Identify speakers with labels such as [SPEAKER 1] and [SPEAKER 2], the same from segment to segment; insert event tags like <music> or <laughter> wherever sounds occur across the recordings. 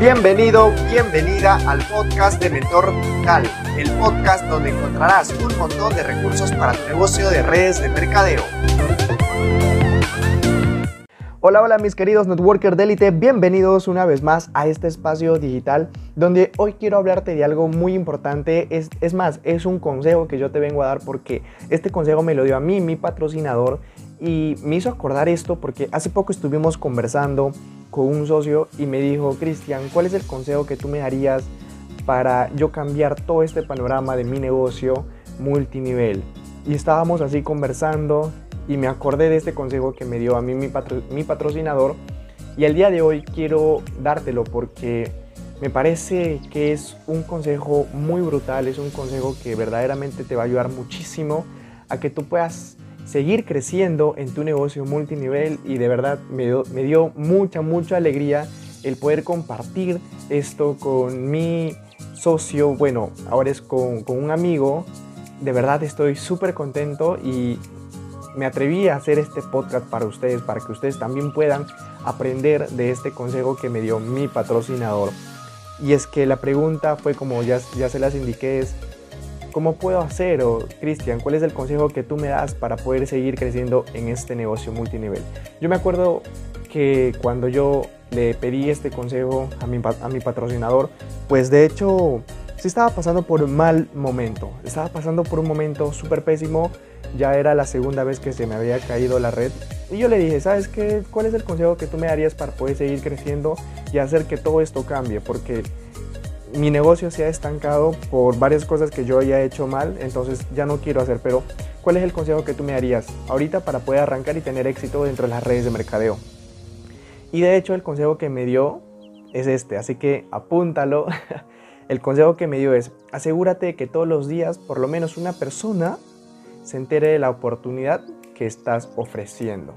[SPEAKER 1] Bienvenido, bienvenida al podcast de Mentor Digital, el podcast donde encontrarás un montón de recursos para tu negocio de redes de mercadeo. Hola, hola mis queridos networkers de élite, bienvenidos una vez más a este espacio digital donde hoy quiero hablarte de algo muy importante, es, es más, es un consejo que yo te vengo a dar porque este consejo me lo dio a mí, mi patrocinador, y me hizo acordar esto porque hace poco estuvimos conversando con un socio y me dijo, Cristian, ¿cuál es el consejo que tú me darías para yo cambiar todo este panorama de mi negocio multinivel? Y estábamos así conversando y me acordé de este consejo que me dio a mí mi, mi patrocinador y el día de hoy quiero dártelo porque me parece que es un consejo muy brutal, es un consejo que verdaderamente te va a ayudar muchísimo a que tú puedas seguir creciendo en tu negocio multinivel y de verdad me dio, mucha, mucha alegría el poder compartir esto con mi socio, bueno, ahora es con, con un amigo. De verdad estoy súper contento y me atreví a hacer este podcast para ustedes, para que ustedes también puedan aprender de este consejo que me dio mi patrocinador. Y es que la pregunta fue como ya, ya se las indiqué, es ¿Cómo puedo hacer? O Cristian, ¿cuál es el consejo que tú me das para poder seguir creciendo en este negocio multinivel? Yo me acuerdo que cuando yo le pedí este consejo a mi, a mi patrocinador, pues de hecho sí estaba pasando por un mal momento. Estaba pasando por un momento súper pésimo. Ya era la segunda vez que se me había caído la red. Y yo le dije, ¿sabes qué? ¿Cuál es el consejo que tú me darías para poder seguir creciendo y hacer que todo esto cambie? Porque mi negocio se ha estancado por varias cosas que yo ya he hecho mal, entonces ya no quiero hacer, pero ¿cuál es el consejo que tú me darías ahorita para poder arrancar y tener éxito dentro de las redes de mercadeo? Y de hecho el consejo que me dio es este, así que apúntalo. <laughs> El consejo que me dio es, asegúrate que todos los días por lo menos una persona se entere de la oportunidad que estás ofreciendo.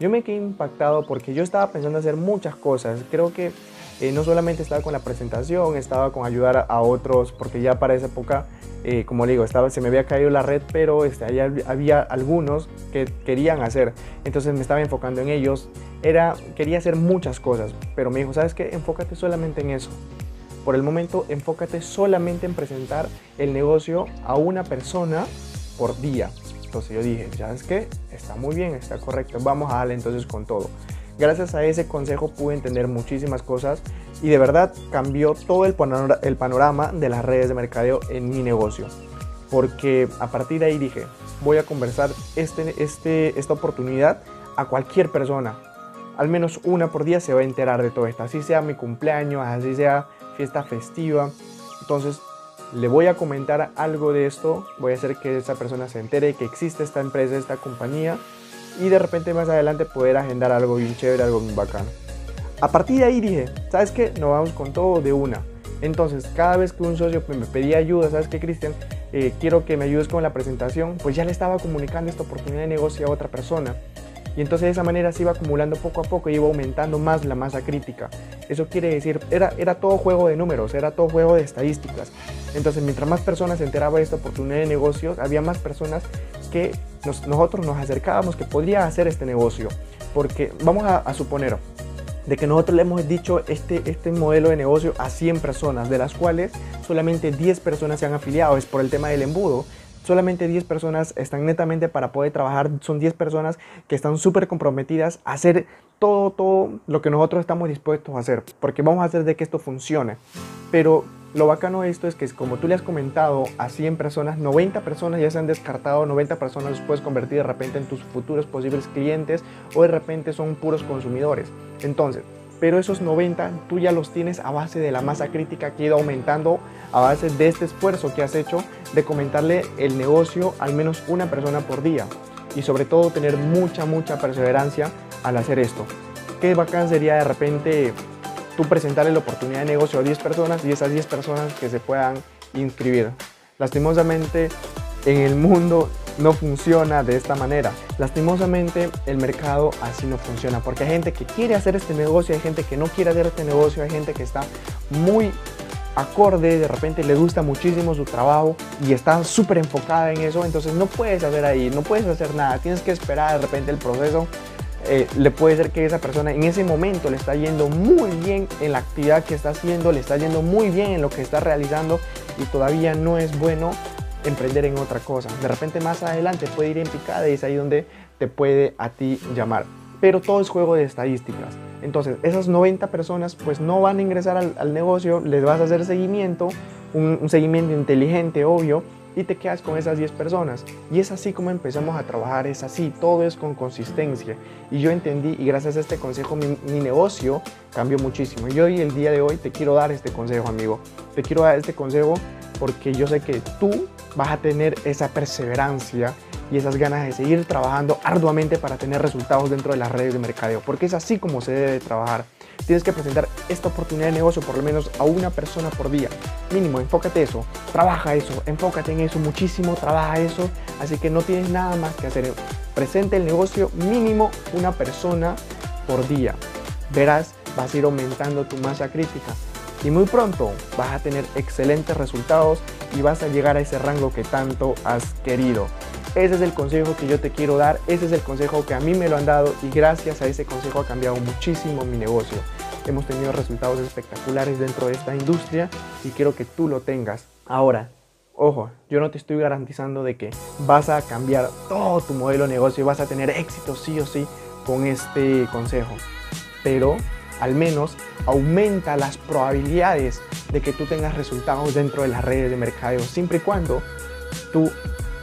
[SPEAKER 1] Yo me quedé impactado porque yo estaba pensando hacer muchas cosas. Creo que eh, no solamente estaba con la presentación, estaba con ayudar a, otros, porque ya para esa época, eh, como le digo, estaba, se me había caído la red, pero este, había algunos que querían hacer. Entonces me estaba enfocando en ellos. Era, quería hacer muchas cosas, pero me dijo, ¿sabes qué? Enfócate solamente en eso. Por el momento, enfócate solamente en presentar el negocio a una persona por día. Entonces yo dije, ¿sabes qué? Está muy bien, está correcto. Vamos a darle entonces con todo. Gracias a ese consejo pude entender muchísimas cosas y de verdad cambió todo el panorama de las redes de mercadeo en mi negocio. Porque a partir de ahí dije, voy a conversar este, este, esta oportunidad a cualquier persona. Al menos una por día se va a enterar de todo esto. Así sea mi cumpleaños, así sea fiesta festiva. Entonces le voy a comentar algo de esto. Voy a hacer que esa persona se entere que existe esta empresa, esta compañía y de repente más adelante poder agendar algo bien chévere, algo bien bacano. A partir de ahí dije, ¿sabes qué? Nos vamos con todo de una. Entonces, cada vez que un socio me pedía ayuda, ¿sabes qué, Cristian? Eh, quiero que me ayudes con la presentación, pues ya le estaba comunicando esta oportunidad de negocio a otra persona. Y entonces de esa manera se iba acumulando poco a poco y iba aumentando más la masa crítica. Eso quiere decir, era, era todo juego de números, era todo juego de estadísticas. Entonces mientras más personas se enteraban de esta oportunidad de negocios, había más personas que nosotros nos acercábamos que podría hacer este negocio. Porque vamos a, suponer de que nosotros le hemos dicho este, este modelo de negocio a 100 personas, de las cuales solamente 10 personas se han afiliado, es por el tema del embudo solamente 10 personas están netamente para poder trabajar, son 10 personas que están súper comprometidas a hacer todo, todo lo que nosotros estamos dispuestos a hacer, porque vamos a hacer de que esto funcione. Pero lo bacano de esto es que como tú le has comentado a 100 personas, 90 personas ya se han descartado, 90 personas los puedes convertir de repente en tus futuros posibles clientes o de repente son puros consumidores. Entonces, pero esos 90 tú ya los tienes a base de la masa crítica que ha ido aumentando, a base de este esfuerzo que has hecho de comentarle el negocio al menos una persona por día y sobre todo tener mucha, mucha perseverancia al hacer esto. Qué bacán sería de repente presentarle la oportunidad de negocio a 10 personas y esas 10 personas que se puedan inscribir. Lastimosamente en el mundo no funciona de esta manera. Lastimosamente el mercado así no funciona porque hay gente que quiere hacer este negocio, hay gente que no quiere hacer este negocio, hay gente que está muy acorde, de repente le gusta muchísimo su trabajo y está súper enfocada en eso, entonces no puedes hacer ahí, no puedes hacer nada, tienes que esperar de repente el proceso eh, le puede ser que esa persona en ese momento le está yendo muy bien en la actividad que está haciendo, le está yendo muy bien en lo que está realizando y todavía no es bueno emprender en otra cosa. De repente más adelante puede ir en picada y es ahí donde te puede a ti llamar. Pero todo es juego de estadísticas. Entonces, esas 90 personas pues no van a ingresar al, negocio, les vas a hacer seguimiento, un seguimiento inteligente, obvio, y te quedas con esas 10 personas. Y es así como empezamos a trabajar, es así, todo es con consistencia. Y yo entendí y gracias a este consejo mi, negocio cambió muchísimo. Y hoy, el día de hoy, te quiero dar este consejo, amigo. Te quiero dar este consejo porque yo sé que tú vas a tener esa perseverancia y esas ganas de seguir trabajando arduamente para tener resultados dentro de las redes de mercadeo, porque es así como se debe trabajar. Tienes que presentar esta oportunidad de negocio por lo menos a una persona por día. Mínimo, enfócate eso, trabaja eso, enfócate en eso muchísimo, trabaja eso. Así que no tienes nada más que hacer. Presente el negocio mínimo una persona por día. Verás, vas a ir aumentando tu masa crítica. Y muy pronto vas a tener excelentes resultados y vas a llegar a ese rango que tanto has querido. Ese es el consejo que yo te quiero dar, ese es el consejo que a mí me lo han dado y gracias a ese consejo ha cambiado muchísimo mi negocio. Hemos tenido resultados espectaculares dentro de esta industria y quiero que tú lo tengas. Ahora, ojo, yo no te estoy garantizando de que vas a cambiar todo tu modelo de negocio y vas a tener éxito sí o sí con este consejo. Pero al menos aumenta las probabilidades de que tú tengas resultados dentro de las redes de mercadeo, siempre y cuando tú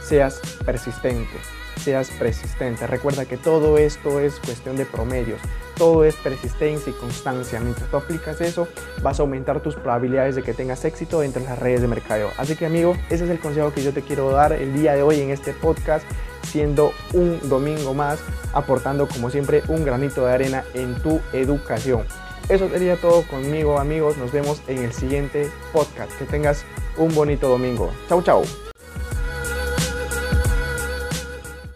[SPEAKER 1] seas persistente, seas persistente. Recuerda que todo esto es cuestión de promedios, todo es persistencia y constancia. Mientras tú aplicas eso, vas a aumentar tus probabilidades de que tengas éxito dentro de las redes de mercadeo. Así que amigo, ese es el consejo que yo te quiero dar el día de hoy en este podcast, siendo un domingo más, aportando como siempre un granito de arena en tu educación. Eso sería todo conmigo amigos, nos vemos en el siguiente podcast. Que tengas un bonito domingo. Chau chau.